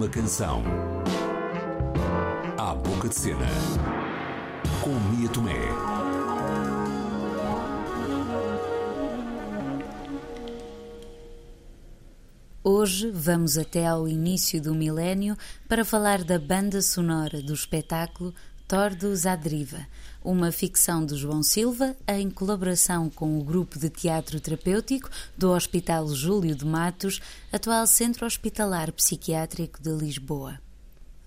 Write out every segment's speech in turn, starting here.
uma canção. À boca de cena. Com Mia Tomé. Hoje vamos até ao início do milénio para falar da banda sonora do espetáculo Tordos à Deriva, uma ficção de João Silva em colaboração com o grupo de teatro terapêutico do Hospital Júlio de Matos, atual Centro Hospitalar Psiquiátrico de Lisboa.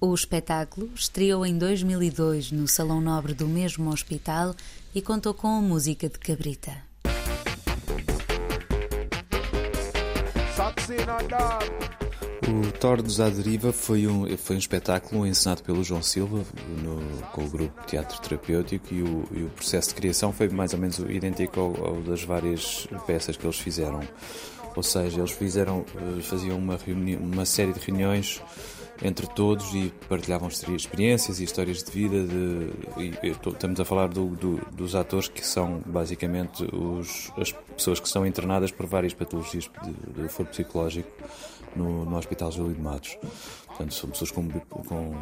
O espetáculo estreou em 2002 no Salão Nobre do mesmo hospital e contou com a música de Cabrita. O Tordos à Deriva foi um, foi um espetáculo encenado pelo João Silva no, com o grupo Teatro Terapêutico e o, e o, processo de criação foi mais ou menos idêntico ao, ao, das várias peças que eles fizeram. Ou seja, eles fizeram, eh, faziam uma, reuni uma série de reuniões entre todos e partilhavam experiências e histórias de vida. De, e, estamos a falar do, do, dos atores que são basicamente os, as pessoas que são internadas por várias patologias de foro psicológico no, no Hospital Júlio de Matos. Portanto, são pessoas com, com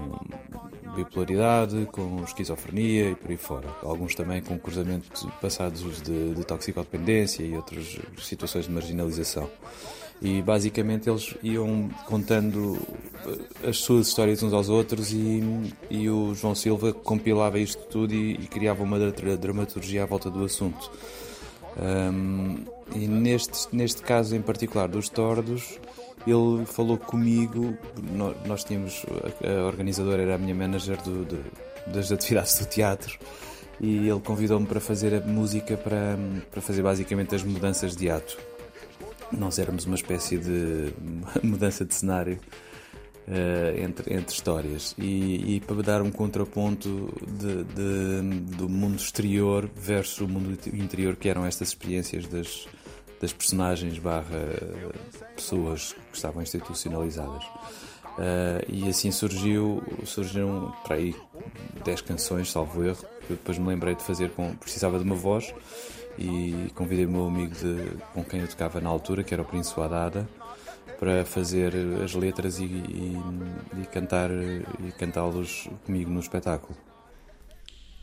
bipolaridade, com esquizofrenia e por aí fora. Alguns também com cruzamento passados de, de toxicodependência e outras situações de marginalização. E basicamente eles iam contando eh, as suas histórias uns aos outros e, e o João Silva compilava isto tudo e, e criava uma dramaturgia à volta do assunto. Um, e neste, neste caso em particular dos tordos, ele falou comigo, nós tínhamos, a organizadora era a minha manager do, do, das atividades do teatro, e ele convidou-me para fazer a música para, para fazer basicamente as mudanças de ato. Nós éramos uma espécie de mudança de cenário uh, entre, entre histórias e, e, para dar um contraponto de, de, do mundo exterior versus o mundo interior, que eram estas experiências das, das personagens barra pessoas que estavam institucionalizadas. Uh, e assim surgiu, surgiram para aí 10 canções, salvo erro, que eu depois me lembrei de fazer com. precisava de uma voz e convidei o meu amigo de, com quem eu tocava na altura, que era o Príncipe Adada, para fazer as letras e, e, e cantar e cantá-los comigo no espetáculo.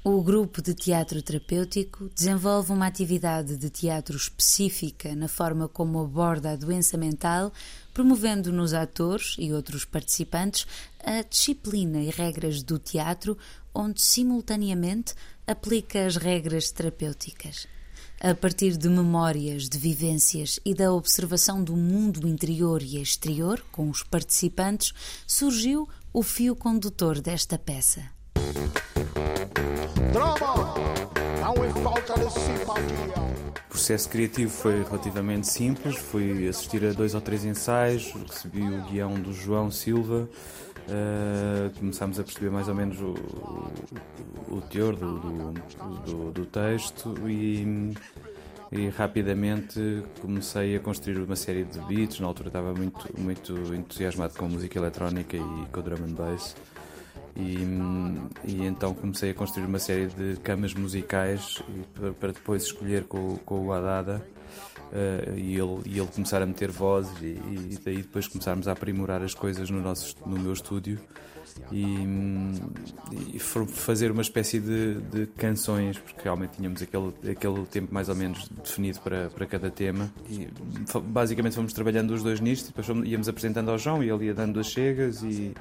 O grupo de teatro terapêutico desenvolve uma atividade de teatro específica na forma como aborda a doença mental, promovendo nos atores e outros participantes a disciplina e regras do teatro, onde simultaneamente aplica as regras terapêuticas. A partir de memórias, de vivências e da observação do mundo interior e exterior com os participantes, surgiu o fio condutor desta peça. O processo criativo foi relativamente simples. Fui assistir a dois ou três ensaios, recebi o guião do João Silva. Uh, começámos a perceber mais ou menos o, o, o teor do, do, do, do texto e, e, rapidamente comecei a construir uma série de beats. Na altura estava muito, muito entusiasmado com música eletrónica e com drum and bass. E, e, então comecei a construir uma série de camas musicais para, depois escolher com, com o Adada uh, e, ele, e ele começar a meter vozes e, e, daí depois começarmos a aprimorar as coisas no, nosso, no meu estúdio e, e fazer uma espécie de, de, canções, porque realmente tínhamos aquele, aquele tempo mais ou menos definido para, para cada tema. E basicamente fomos trabalhando os dois nisto, depois fomos, íamos apresentando ao João e ele ia dando as chegas e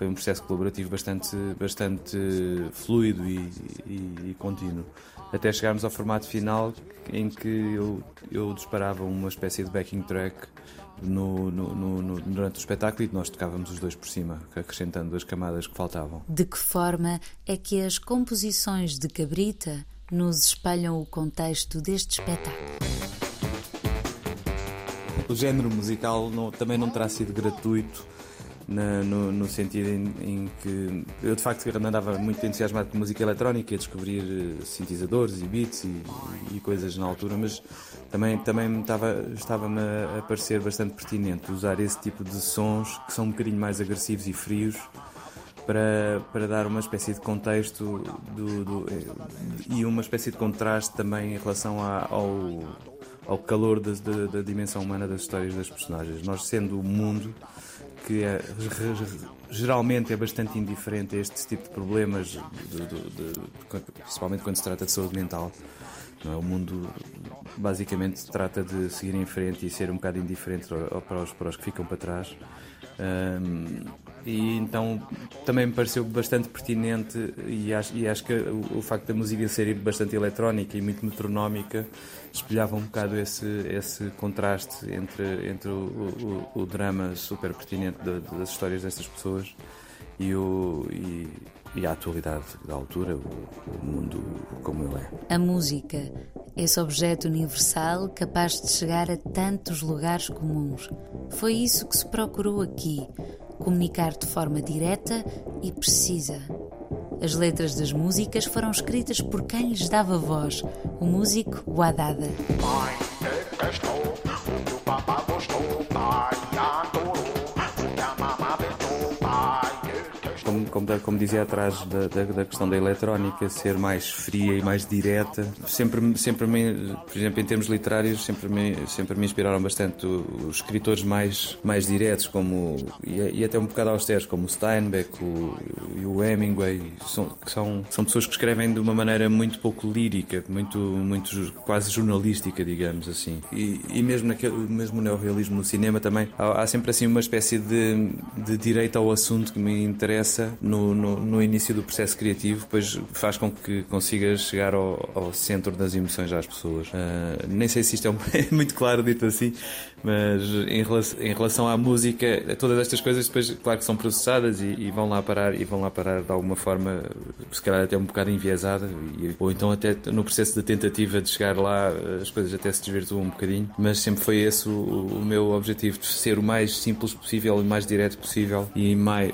foi um processo colaborativo bastante, bastante fluido e, e, e, contínuo. Até chegarmos ao formato final em que eu, eu disparava uma espécie de backing track no, no, no, durante o espetáculo e nós tocávamos os dois por cima, acrescentando as camadas que faltavam. De que forma é que as composições de Cabrita nos espelham o contexto deste espetáculo? O género musical não, também não terá sido gratuito na, no, no, sentido em, em, que eu de facto andava muito entusiasmado com música eletrónica, a descobrir eh, sintetizadores e beats e, e, coisas na altura, mas também, também estava, estava-me a parecer bastante pertinente usar esse tipo de sons que são um bocadinho mais agressivos e frios para, para dar uma espécie de contexto do, do, eh, e uma espécie de contraste também em relação ao, ao calor da, da, da dimensão humana das histórias das personagens. Nós, sendo o mundo que é, geralmente é bastante indiferente a este tipo de problemas, de, de, de, principalmente quando se trata de saúde mental. Não é? O mundo basicamente trata de seguir em frente e ser um bocado indiferente para os, para os que ficam para trás. Um, e então também me pareceu bastante pertinente e acho, e acho que o, o, facto da música ser bastante eletrónica e muito metronómica espelhava um bocado esse, esse contraste entre, entre o, o, o drama super pertinente de, das histórias destas pessoas e, o, e, e a atualidade da altura, o, o mundo como ele é. A música, esse objeto universal capaz de chegar a tantos lugares comuns. Foi isso que se procurou aqui comunicar de forma direta e precisa. As letras das músicas foram escritas por quem lhes dava voz, o músico Guadada. Como, como dizia atrás da, da, da, questão da eletrónica, ser mais fria e mais direta. Sempre, sempre me, por exemplo, em termos literários, sempre me, sempre me inspiraram bastante os escritores mais, mais diretos, como, e, e até um bocado austeros, como Steinbeck o, e o Hemingway, são, que são, são pessoas que escrevem de uma maneira muito pouco lírica, muito, muito quase jornalística, digamos assim. E, e mesmo, naquele, mesmo no neorrealismo no cinema também, há, há sempre assim uma espécie de, de direito ao assunto que me interessa no, no, no, início do processo criativo, depois faz com que consigas chegar ao, ao centro das emoções das pessoas. Uh, nem sei se isto é, um, é, muito claro dito assim, mas em relação, em relação à música, todas estas coisas depois, claro que são processadas e, e, vão lá parar e vão lá parar de alguma forma, se calhar até um bocado enviesada, e, ou então até no processo de tentativa de chegar lá as coisas até se desvirtuam um bocadinho, mas sempre foi esse o, o meu objetivo, de ser o mais simples possível e mais direto possível e, mais,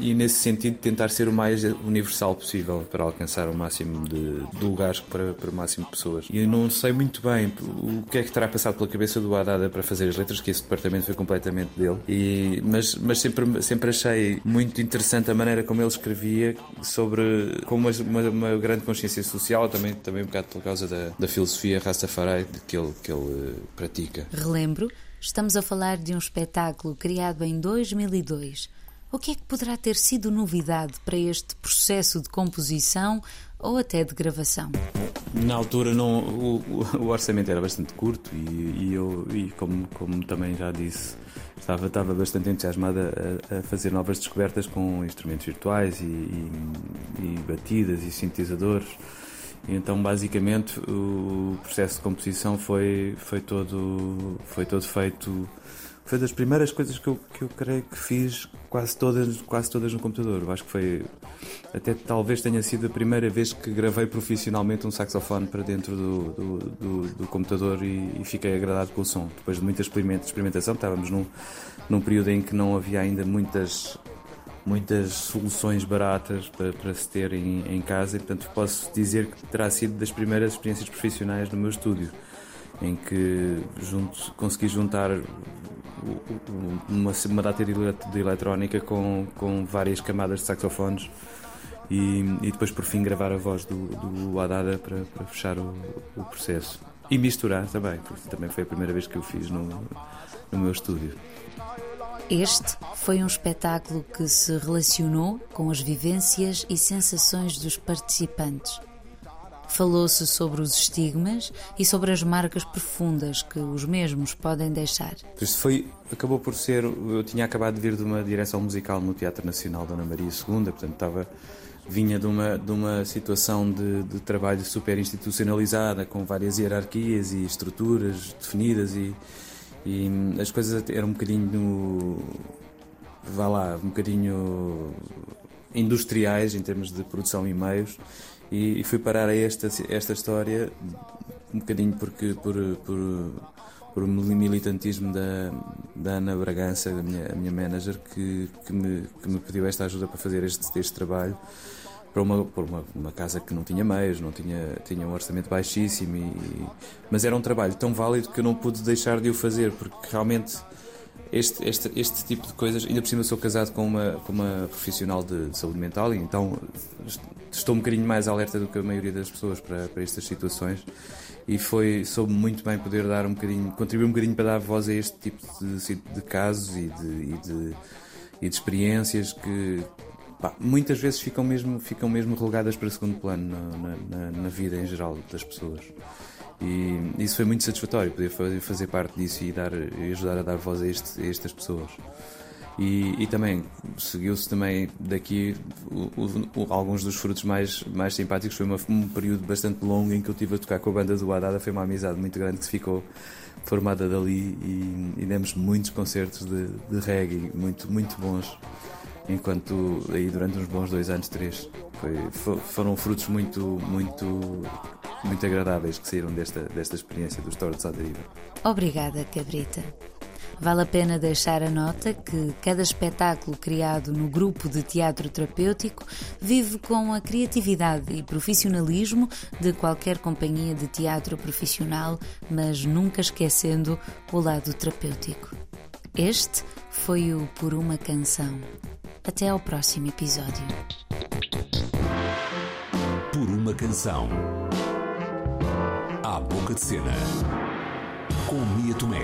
e nesse sentido tentar ser o mais universal possível para alcançar o máximo de, de lugares para, para o máximo de pessoas. E eu não sei muito bem o que é que terá passado pela cabeça do Haddad para fazer as letras, que esse departamento foi completamente dele. E, mas mas sempre, sempre achei muito interessante a maneira como ele escrevia sobre com uma, uma, grande consciência social, também, também um bocado por causa da, da filosofia Rastafari que ele, que ele uh, pratica. Relembro, estamos a falar de um espetáculo criado em 2002 o que é que poderá ter sido novidade para este processo de composição ou até de gravação? Na altura não, o, o orçamento era bastante curto e, e eu, e como, como também já disse, estava, estava bastante entusiasmada a, a fazer novas descobertas com instrumentos virtuais e, e, batidas e sintetizadores. Então, basicamente, o processo de composição foi, foi, todo, foi todo feito foi das primeiras coisas que eu, que eu creio que fiz quase todas, quase todas no computador. Eu acho que foi. Até talvez tenha sido a primeira vez que gravei profissionalmente um saxofone para dentro do, do, do, do computador e, e, fiquei agradado com o som. Depois de muita experimentação, estávamos num, num período em que não havia ainda muitas muitas soluções baratas para, para se ter em, em, casa e portanto posso dizer que terá sido das primeiras experiências profissionais no meu estúdio em que junto, consegui juntar uma, uma data de eletrónica com, com várias camadas de saxofones e, e depois por fim gravar a voz do, do para, para fechar o, o, processo. E misturar também, porque também foi a primeira vez que eu fiz no, no meu estúdio. Este foi um espetáculo que se relacionou com as vivências e sensações dos participantes. Falou-se sobre os estigmas e sobre as marcas profundas que os mesmos podem deixar. Isto foi, acabou por ser. Eu tinha acabado de vir de uma direção musical no Teatro Nacional Dona Maria II, portanto estava vinha de uma, de uma situação de, de, trabalho super institucionalizada, com várias hierarquias e estruturas definidas e, e as coisas eram um bocadinho, vá lá, um bocadinho industriais em termos de produção e meios e, e fui parar a esta, esta história um bocadinho porque por, por, por militantismo da, da Ana Bragança, a minha, a minha manager, que, que, me, que me pediu esta ajuda para fazer este, este trabalho para uma, para uma, uma, casa que não tinha meios, não tinha, tinha um orçamento baixíssimo, e, mas era um trabalho tão válido que eu não pude deixar de o fazer, porque realmente este, este, este tipo de coisas, ainda por cima sou casado com uma, com uma profissional de, de saúde mental então estou um bocadinho mais alerta do que a maioria das pessoas para, para estas situações e foi soube muito bem poder dar um bocadinho, contribuir um bocadinho para dar voz a este tipo de, de casos e de, e de, e de experiências que pá, muitas vezes ficam mesmo, ficam mesmo relegadas para segundo plano na, na, na vida em geral das pessoas. E isso foi muito satisfatório, poder fazer parte disso e, dar, e ajudar a dar voz a, este, a estas pessoas. E, e também seguiu-se também daqui o, o, alguns dos frutos mais, mais simpáticos. Foi uma, um período bastante longo em que eu estive a tocar com a banda do Haddada. Foi uma amizade muito grande que se ficou formada dali e, e demos muitos concertos de, de reggae muito, muito bons. Enquanto aí durante uns bons dois anos, três, foi, foram frutos muito, muito, muito agradáveis que saíram desta, desta experiência dos Tortos à Deriva. Obrigada, Cabrita. Vale a pena deixar a nota que cada espetáculo criado no grupo de teatro terapêutico vive com a criatividade e profissionalismo de qualquer companhia de teatro profissional, mas nunca esquecendo o lado terapêutico. Este foi o Por uma Canção. Até ao próximo episódio. Por uma Canção. À Boca de Cena. Com Mia Tomé.